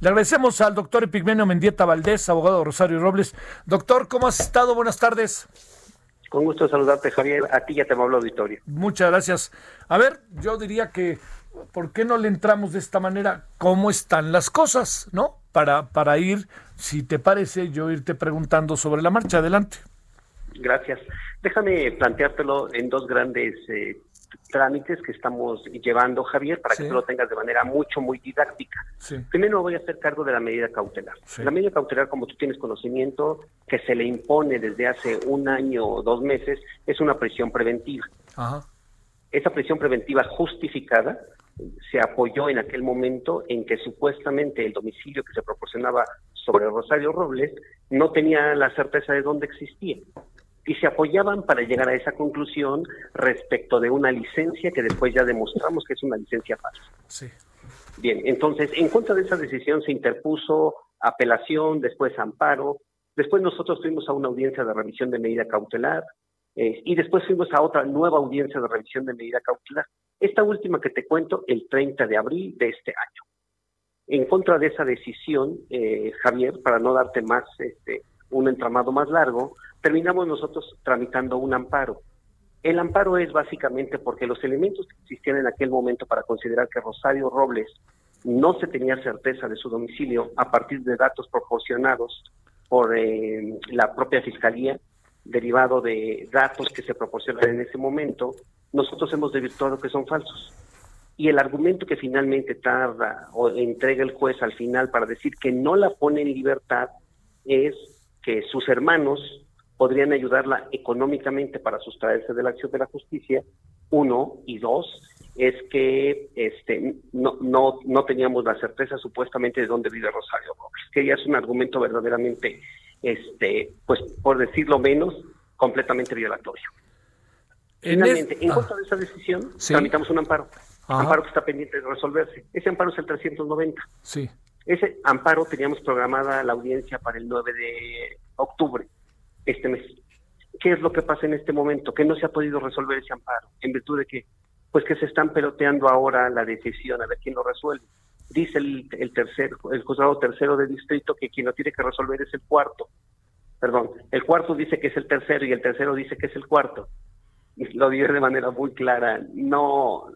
Le agradecemos al doctor Epigmenio Mendieta Valdés, abogado de Rosario Robles. Doctor, ¿cómo has estado? Buenas tardes. Con gusto saludarte, Javier. A ti ya te hablo auditorio. Muchas gracias. A ver, yo diría que, ¿por qué no le entramos de esta manera? ¿Cómo están las cosas? ¿No? Para, para ir, si te parece, yo irte preguntando sobre la marcha. Adelante. Gracias. Déjame planteártelo en dos grandes eh, trámites que estamos llevando, Javier, para que tú lo tengas de manera mucho, muy didáctica. Primero voy a hacer cargo de la medida cautelar. La medida cautelar, como tú tienes conocimiento, que se le impone desde hace un año o dos meses, es una prisión preventiva. Esa prisión preventiva justificada se apoyó en aquel momento en que supuestamente el domicilio que se proporcionaba sobre Rosario Robles no tenía la certeza de dónde existía y se apoyaban para llegar a esa conclusión respecto de una licencia que después ya demostramos que es una licencia falsa. Sí. Bien, entonces, en contra de esa decisión se interpuso apelación, después amparo, después nosotros fuimos a una audiencia de revisión de medida cautelar eh, y después fuimos a otra nueva audiencia de revisión de medida cautelar. Esta última que te cuento, el 30 de abril de este año. En contra de esa decisión, eh, Javier, para no darte más este, un entramado más largo, terminamos nosotros tramitando un amparo. El amparo es básicamente porque los elementos que existían en aquel momento para considerar que Rosario Robles no se tenía certeza de su domicilio a partir de datos proporcionados por eh, la propia Fiscalía, derivado de datos que se proporcionan en ese momento, nosotros hemos desvirtuado que son falsos. Y el argumento que finalmente tarda o entrega el juez al final para decir que no la pone en libertad es que sus hermanos podrían ayudarla económicamente para sustraerse de la acción de la justicia, uno, y dos, es que este no, no, no teníamos la certeza supuestamente de dónde vive Rosario Robles, que ya es un argumento verdaderamente, este, pues por decirlo menos, completamente violatorio. Finalmente, en contra de esa decisión, tramitamos un amparo. Amparo que está pendiente de resolverse. Ese amparo es el 390. Sí. Ese amparo teníamos programada la audiencia para el 9 de octubre este mes. ¿Qué es lo que pasa en este momento? Que no se ha podido resolver ese amparo, en virtud de que, pues que se están peloteando ahora la decisión, a ver quién lo resuelve. Dice el, el tercer, el juzgado tercero de distrito que quien lo tiene que resolver es el cuarto. Perdón, el cuarto dice que es el tercero y el tercero dice que es el cuarto. Lo dice de manera muy clara. No,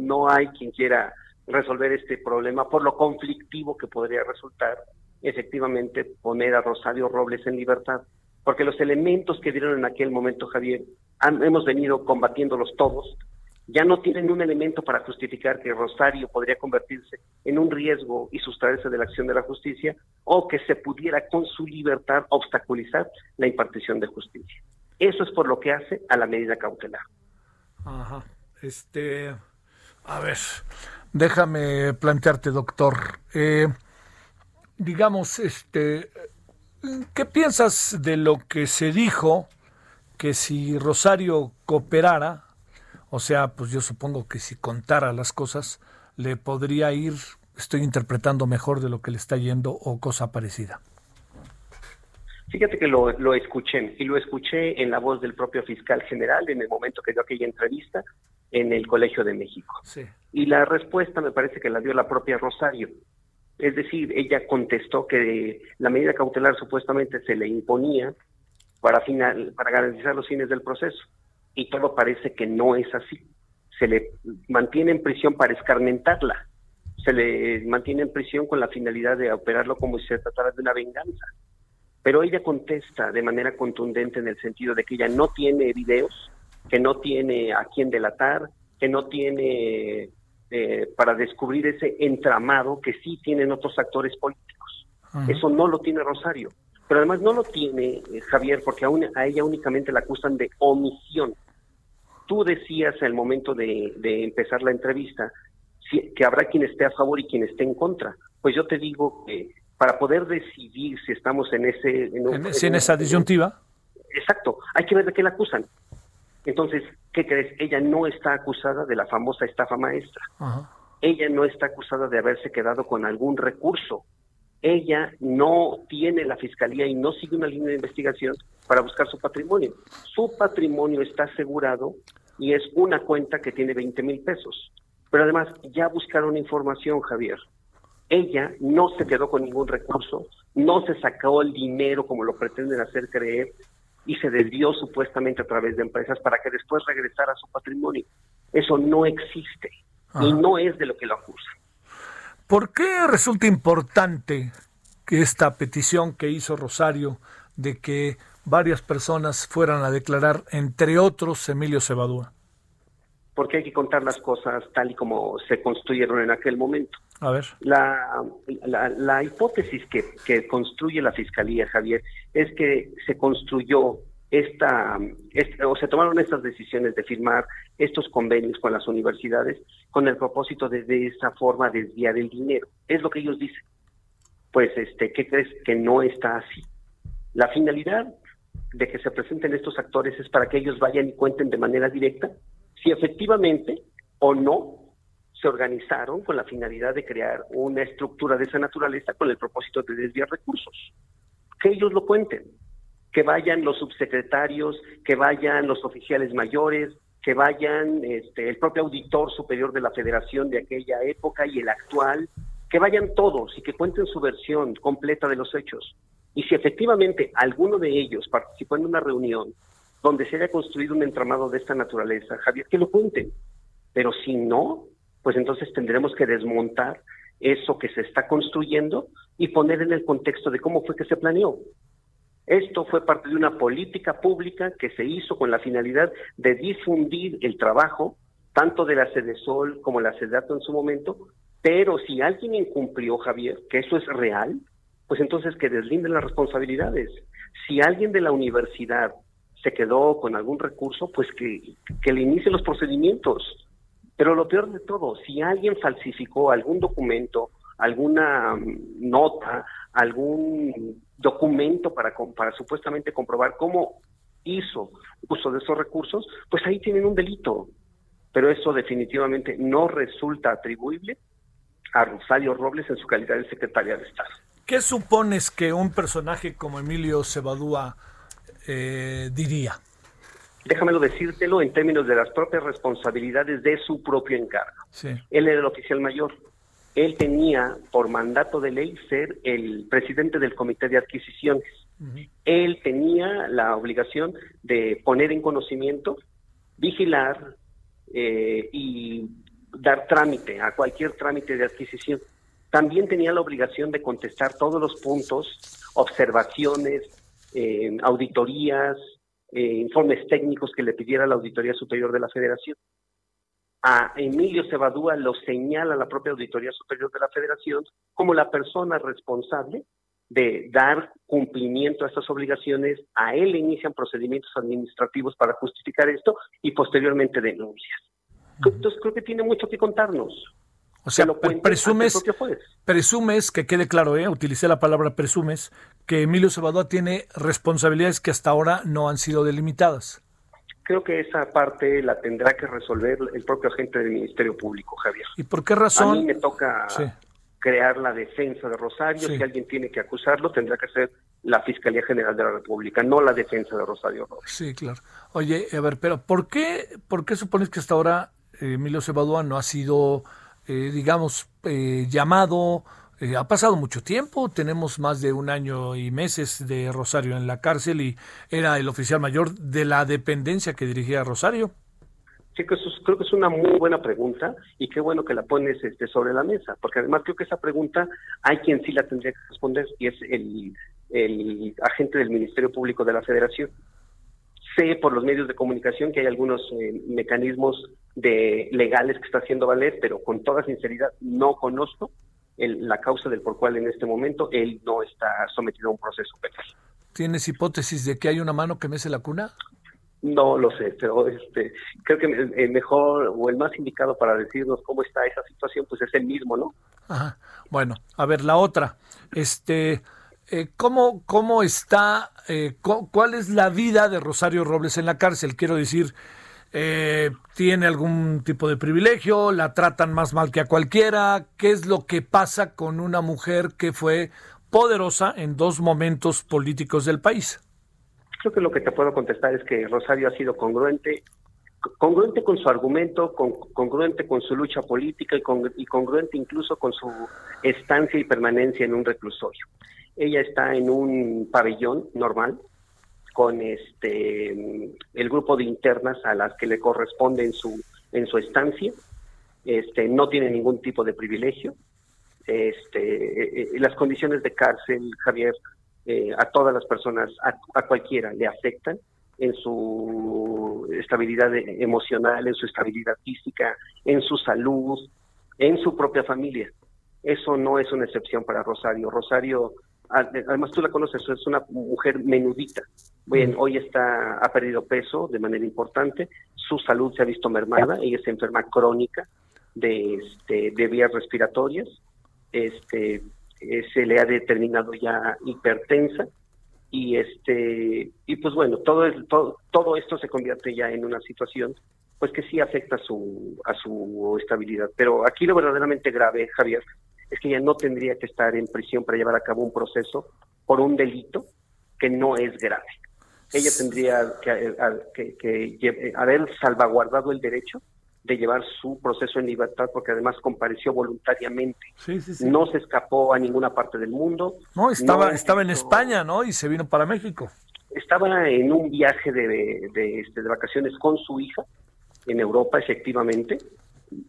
no hay quien quiera resolver este problema por lo conflictivo que podría resultar efectivamente poner a Rosario Robles en libertad porque los elementos que dieron en aquel momento, Javier, hemos venido combatiéndolos todos, ya no tienen un elemento para justificar que Rosario podría convertirse en un riesgo y sustraerse de la acción de la justicia o que se pudiera con su libertad obstaculizar la impartición de justicia. Eso es por lo que hace a la medida cautelar. Ajá. Este, a ver, déjame plantearte, doctor. Eh, digamos, este, ¿Qué piensas de lo que se dijo que si Rosario cooperara, o sea, pues yo supongo que si contara las cosas, le podría ir, estoy interpretando mejor de lo que le está yendo o cosa parecida? Fíjate que lo, lo escuché y lo escuché en la voz del propio fiscal general en el momento que dio aquella entrevista en el Colegio de México. Sí. Y la respuesta me parece que la dio la propia Rosario. Es decir, ella contestó que la medida cautelar supuestamente se le imponía para, final, para garantizar los fines del proceso y todo parece que no es así. Se le mantiene en prisión para escarmentarla, se le mantiene en prisión con la finalidad de operarlo como si se tratara de una venganza. Pero ella contesta de manera contundente en el sentido de que ella no tiene videos, que no tiene a quién delatar, que no tiene eh, para descubrir ese entramado que sí tienen otros actores políticos. Eso no lo tiene Rosario. Pero además no lo tiene eh, Javier porque a, ella únicamente la acusan de omisión. Tú decías al momento de, empezar la entrevista, que habrá quien esté a favor y quien esté en contra. Pues yo te digo que para poder decidir si estamos en ese... En, esa disyuntiva. Exacto, hay que ver de qué la acusan. Entonces, ¿qué crees? Ella no está acusada de la famosa estafa maestra. Ella no está acusada de haberse quedado con algún recurso. Ella no tiene la fiscalía y no sigue una línea de investigación para buscar su patrimonio. Su patrimonio está asegurado y es una cuenta que tiene 20 mil pesos. Pero además ya buscaron información, Javier. Ella no se quedó con ningún recurso, no se sacó el dinero como lo pretenden hacer creer y se desvió supuestamente a través de empresas para que después regresara a su patrimonio. Eso no existe y no es de lo que lo acusan. ¿Por qué resulta importante que esta petición que hizo Rosario de que varias personas fueran a declarar, entre otros Emilio Cebadúa? Porque hay que contar las cosas tal y como se construyeron en aquel momento. A ver. La, la, hipótesis que, que, construye la Fiscalía, Javier, es que se construyó esta, o se tomaron estas decisiones de firmar estos convenios con las universidades con el propósito de de esa forma desviar el dinero. Es lo que ellos dicen. Pues, este, ¿qué crees que no está así? La finalidad de que se presenten estos actores es para que ellos vayan y cuenten de manera directa si efectivamente o no se organizaron con la finalidad de crear una estructura de esa naturaleza con el propósito de desviar recursos. Que ellos lo cuenten, que vayan los subsecretarios, que vayan los oficiales mayores, que vayan este, el propio auditor superior de la federación de aquella época y el actual, que vayan todos y que cuenten su versión completa de los hechos. Y si efectivamente alguno de ellos participó en una reunión donde se haya construido un entramado de esta naturaleza, Javier, que lo cuenten. Pero si no, pues entonces tendremos que desmontar eso que se está construyendo y poner en el contexto de cómo fue que se planeó. Esto fue parte de una política pública que se hizo con la finalidad de difundir el trabajo tanto de la Sol como la CEDATO en su momento, pero si alguien incumplió, Javier, que eso es real, pues entonces que deslinden las responsabilidades. Si alguien de la universidad se quedó con algún recurso, pues que, que le inicie los procedimientos. Pero lo peor de todo, si alguien falsificó algún documento, alguna mm, nota, algún documento para, para supuestamente comprobar cómo hizo uso de esos recursos, pues ahí tienen un delito. Pero eso definitivamente no resulta atribuible a Rosario Robles en su calidad de secretaria de Estado. ¿Qué supones que un personaje como Emilio Cebadúa eh, diría? Déjamelo decírtelo en términos de las propias responsabilidades de su propio encargo. Él era el oficial mayor. Él tenía por mandato de ley ser el presidente del comité de adquisiciones. Él tenía la obligación de poner en conocimiento, vigilar eh, y dar trámite a cualquier trámite de adquisición. También tenía la obligación de contestar todos los puntos, observaciones, eh, auditorías, eh, informes técnicos que le pidiera la Auditoría Superior de la Federación. A Emilio Cebadúa lo señala la propia Auditoría Superior de la Federación como la persona responsable de dar cumplimiento a estas obligaciones. A él le inician procedimientos administrativos para justificar esto y posteriormente denuncias. Entonces creo que tiene mucho que contarnos. O sea, presumes, presumes, que quede claro, ¿eh? utilicé la palabra presumes, que Emilio Cebadúa tiene responsabilidades que hasta ahora no han sido delimitadas. Creo que esa parte la tendrá que resolver el propio agente del Ministerio Público, Javier. ¿Y por qué razón? A mí me toca crear la defensa de Rosario. Si alguien tiene que acusarlo, tendrá que ser la Fiscalía General de la República, no la defensa de Rosario Sí, claro. Oye, a ver, pero ¿por qué, por qué supones que hasta ahora eh, Emilio Cebadúa no ha sido eh, digamos, eh, llamado. Eh, ha pasado mucho tiempo, tenemos más de un año y meses de Rosario en la cárcel y era el oficial mayor de la dependencia que dirigía Rosario. Sí, creo que es una muy buena pregunta y qué bueno que la pones este, sobre la mesa, porque además creo que esa pregunta hay quien sí la tendría que responder y es el, el agente del Ministerio Público de la Federación. Sé por los medios de comunicación que hay algunos mecanismos de legales que está haciendo valer, pero con toda sinceridad no conozco la causa del por cual en este momento él no está sometido a un proceso penal. ¿Tienes hipótesis de que hay una mano que mece la cuna? No lo sé, pero este, creo que el mejor o el más indicado para decirnos cómo está esa situación, pues es el mismo, ¿no? Ajá. Bueno, a ver, la otra. Este, eh, ¿cómo, ¿Cómo está, eh, cuál es la vida de Rosario Robles en la cárcel? Quiero decir, eh, ¿tiene algún tipo de privilegio? ¿La tratan más mal que a cualquiera? ¿Qué es lo que pasa con una mujer que fue poderosa en dos momentos políticos del país? Creo que lo que te puedo contestar es que Rosario ha sido congruente, congruente con su argumento, congruente con su lucha política y, y congruente incluso con su estancia y permanencia en un reclusorio. Ella está en un pabellón normal con este el grupo de internas a las que le corresponde en su en su estancia. Este no tiene ningún tipo de privilegio. Este eh, eh, las condiciones de cárcel, Javier, eh, a todas las personas, a, cualquiera, le afectan en su estabilidad emocional, en su estabilidad física, en su salud, en su propia familia. Eso no es una excepción para Rosario. Rosario, además tú la conoces, es una mujer menudita. Bien, hoy está ha perdido peso de manera importante, su salud se ha visto mermada, ella es enferma crónica de, este, de vías respiratorias, este, eh, se le ha determinado ya hipertensa y este y pues bueno todo, todo todo esto se convierte ya en una situación pues que sí afecta a su a su estabilidad pero aquí lo verdaderamente grave Javier es que ella no tendría que estar en prisión para llevar a cabo un proceso por un delito que no es grave ella tendría que, que haber salvaguardado el derecho de llevar su proceso en libertad porque además compareció voluntariamente. No se escapó a ninguna parte del mundo. No, estaba, estaba en España, ¿no? Y se vino para México. Estaba en un viaje de, de, este, de vacaciones con su hija en Europa, efectivamente,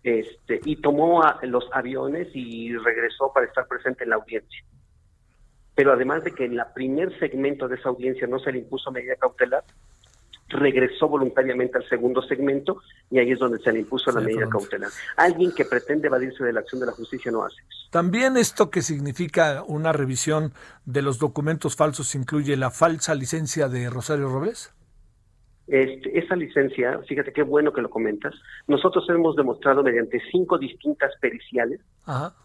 este, y tomó los aviones y regresó para estar presente en la audiencia. Pero además de que en la primer segmento de esa audiencia no se le impuso medida cautelar, regresó voluntariamente al segundo segmento y ahí es donde se le impuso la medida cautelar. Alguien que pretende evadirse de la acción de la justicia no hace eso. También esto que significa una revisión de los documentos falsos incluye la falsa licencia de Rosario Robles. Este, esa licencia, fíjate qué bueno que lo comentas, nosotros hemos demostrado mediante cinco distintas periciales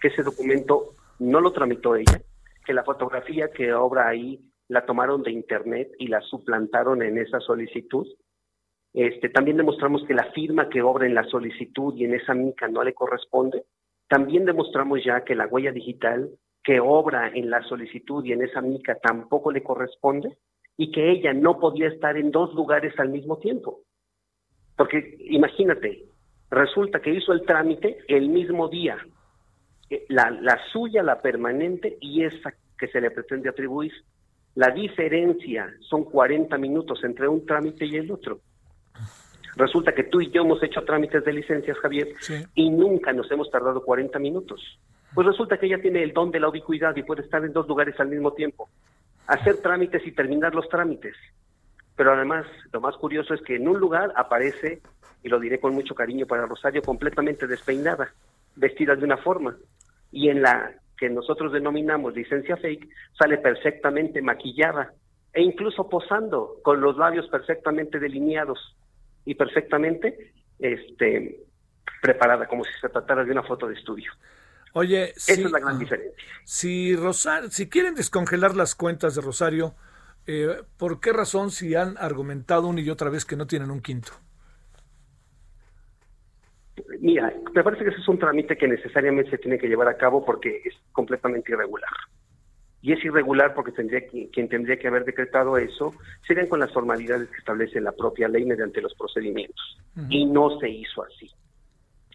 que ese documento no lo tramitó ella, que la fotografía que obra ahí la tomaron de internet y la suplantaron en esa solicitud. Este, también demostramos que la firma que obra en la solicitud y en esa mica no le corresponde. También demostramos ya que la huella digital que obra en la solicitud y en esa mica tampoco le corresponde y que ella no podía estar en dos lugares al mismo tiempo. Porque imagínate, resulta que hizo el trámite el mismo día, eh, la, la suya, la permanente y esa que se le pretende atribuir. La diferencia son 40 minutos entre un trámite y el otro. Resulta que tú y yo hemos hecho trámites de licencias, Javier, y nunca nos hemos tardado 40 minutos. Pues resulta que ella tiene el don de la ubicuidad y puede estar en dos lugares al mismo tiempo, hacer trámites y terminar los trámites. Pero además, lo más curioso es que en un lugar aparece, y lo diré con mucho cariño para Rosario, completamente despeinada, vestida de una forma, y en la que nosotros denominamos licencia fake, sale perfectamente maquillada e incluso posando con los labios perfectamente delineados y perfectamente este, preparada, como si se tratara de una foto de estudio. Oye, esa es la gran diferencia. Si si quieren descongelar las cuentas de Rosario, eh, ¿por qué razón si han argumentado una y otra vez que no tienen un quinto? Mira, me parece que ese es un trámite que necesariamente se tiene que llevar a cabo porque es completamente irregular. Y es irregular porque tendría quien tendría que haber decretado eso serían con las formalidades que establece la propia ley mediante los procedimientos. Y no se hizo así.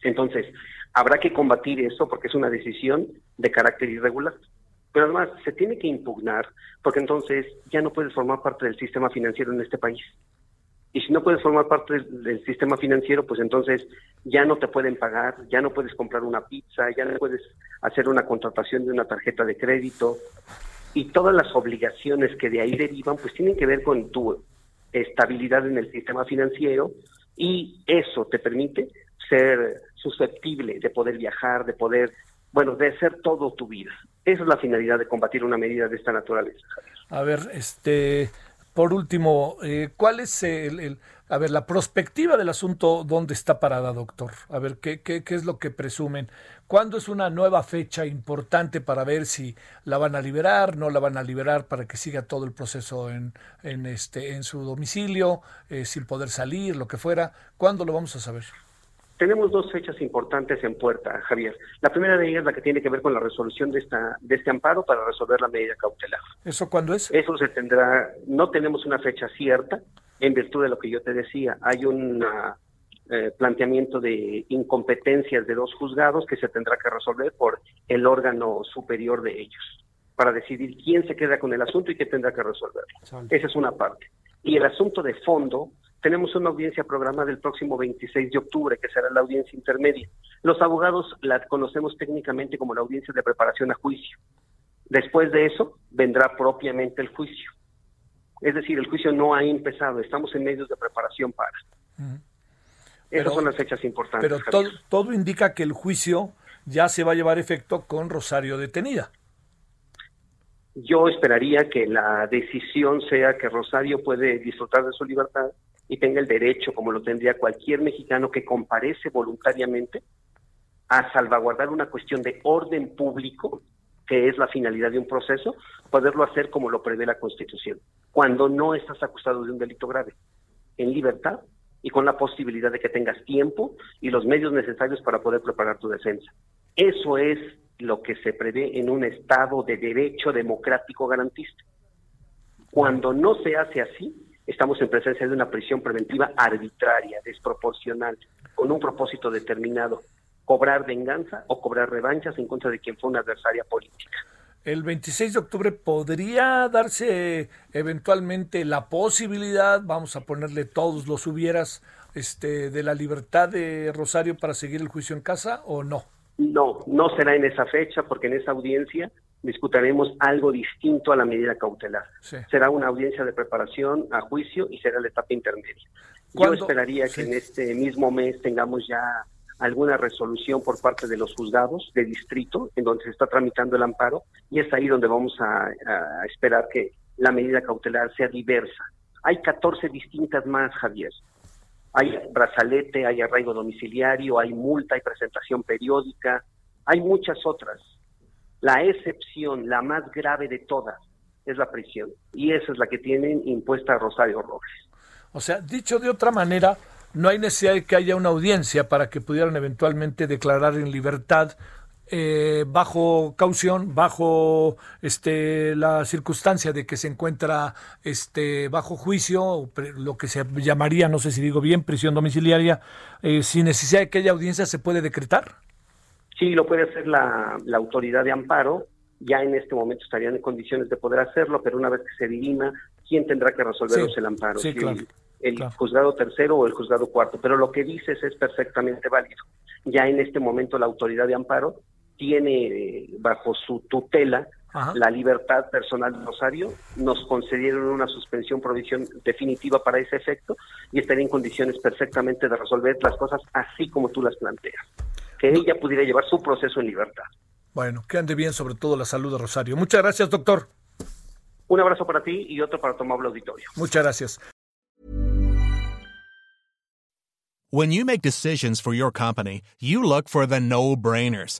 Entonces, habrá que combatir eso porque es una decisión de carácter irregular. Pero además se tiene que impugnar porque entonces ya no puedes formar parte del sistema financiero en este país. Y si no puedes formar parte del, sistema financiero, pues entonces ya no te pueden pagar, ya no puedes comprar una pizza, ya no puedes hacer una contratación de una tarjeta de crédito. Y todas las obligaciones que de ahí derivan, pues tienen que ver con tu estabilidad en el sistema financiero y eso te permite ser susceptible de poder viajar, de poder, bueno, de hacer todo tu vida. Esa es la finalidad de combatir una medida de esta naturaleza. A ver, este, por último, eh, ¿cuál es el, a ver, la prospectiva del asunto, ¿dónde está parada, doctor? A ver, ¿qué, qué, qué es lo que presumen? ¿Cuándo es una nueva fecha importante para ver si la van a liberar, no la van a liberar para que siga todo el proceso en, en, este, en su domicilio, eh, sin poder salir, lo que fuera? ¿Cuándo lo vamos a saber? Tenemos dos fechas importantes en puerta, Javier. La primera de ellas es la que tiene que ver con la resolución de esta de este amparo para resolver la medida cautelar. ¿Eso cuándo es? Eso se tendrá, no tenemos una fecha cierta, en virtud de lo que yo te decía. Hay un eh, planteamiento de incompetencias de dos juzgados que se tendrá que resolver por el órgano superior de ellos, para decidir quién se queda con el asunto y qué tendrá que resolverlo. Esa es una parte. Y el asunto de fondo tenemos una audiencia programada el próximo 26 de octubre, que será la audiencia intermedia. Los abogados la conocemos técnicamente como la audiencia de preparación a juicio. Después de eso vendrá propiamente el juicio. Es decir, el juicio no ha empezado, estamos en medios de preparación para. Esas son las fechas importantes. Pero todo, todo indica que el juicio ya se va a llevar efecto con Rosario detenida. Yo esperaría que la decisión sea que Rosario puede disfrutar de su libertad y tenga el derecho, como lo tendría cualquier mexicano que comparece voluntariamente, a salvaguardar una cuestión de orden público, que es la finalidad de un proceso, poderlo hacer como lo prevé la Constitución, cuando no estás acusado de un delito grave, en libertad y con la posibilidad de que tengas tiempo y los medios necesarios para poder preparar tu defensa. Eso es lo que se prevé en un Estado de derecho democrático garantista. Cuando no se hace así, estamos en presencia de una prisión preventiva arbitraria, desproporcional, con un propósito determinado, cobrar venganza o cobrar revanchas en contra de quien fue una adversaria política. El 26 de octubre podría darse eventualmente la posibilidad, vamos a ponerle todos los hubieras, este, de la libertad de Rosario para seguir el juicio en casa o no? No, no será en esa fecha porque en esa audiencia discutiremos algo distinto a la medida cautelar. Será una audiencia de preparación a juicio y será la etapa intermedia. Yo esperaría que en este mismo mes tengamos ya alguna resolución por parte de los juzgados de distrito en donde se está tramitando el amparo y es ahí donde vamos a, esperar que la medida cautelar sea diversa. Hay 14 distintas más, Javier. Hay brazalete, hay arraigo domiciliario, hay multa, hay presentación periódica, hay muchas otras la excepción, la más grave de todas, es la prisión. Y esa es la que tienen impuesta Rosario Robles. O sea, dicho de otra manera, no hay necesidad de que haya una audiencia para que pudieran eventualmente declarar en libertad eh, bajo caución, bajo este la circunstancia de que se encuentra este bajo juicio, lo que se llamaría, no sé si digo bien, prisión domiciliaria, eh, sin necesidad de que haya audiencia se puede decretar. Sí, lo puede hacer la, autoridad de amparo, ya en este momento estarían en condiciones de poder hacerlo, pero una vez que se dirima, ¿quién tendrá que resolverlos el amparo? Sí, claro, el, juzgado tercero o el juzgado cuarto, pero lo que dices es perfectamente válido. Ya en este momento la autoridad de amparo tiene eh, bajo su tutela la libertad personal de Rosario, nos concedieron una suspensión provisión definitiva para ese efecto y estaría en condiciones perfectamente de resolver las cosas así como tú las planteas que ella pudiera llevar su proceso en libertad. Bueno, que ande bien sobre todo la salud de Rosario. Muchas gracias, doctor. Un abrazo para ti y otro para tu amable auditorio. Muchas gracias. When you make decisions for your company, you look for the no-brainers.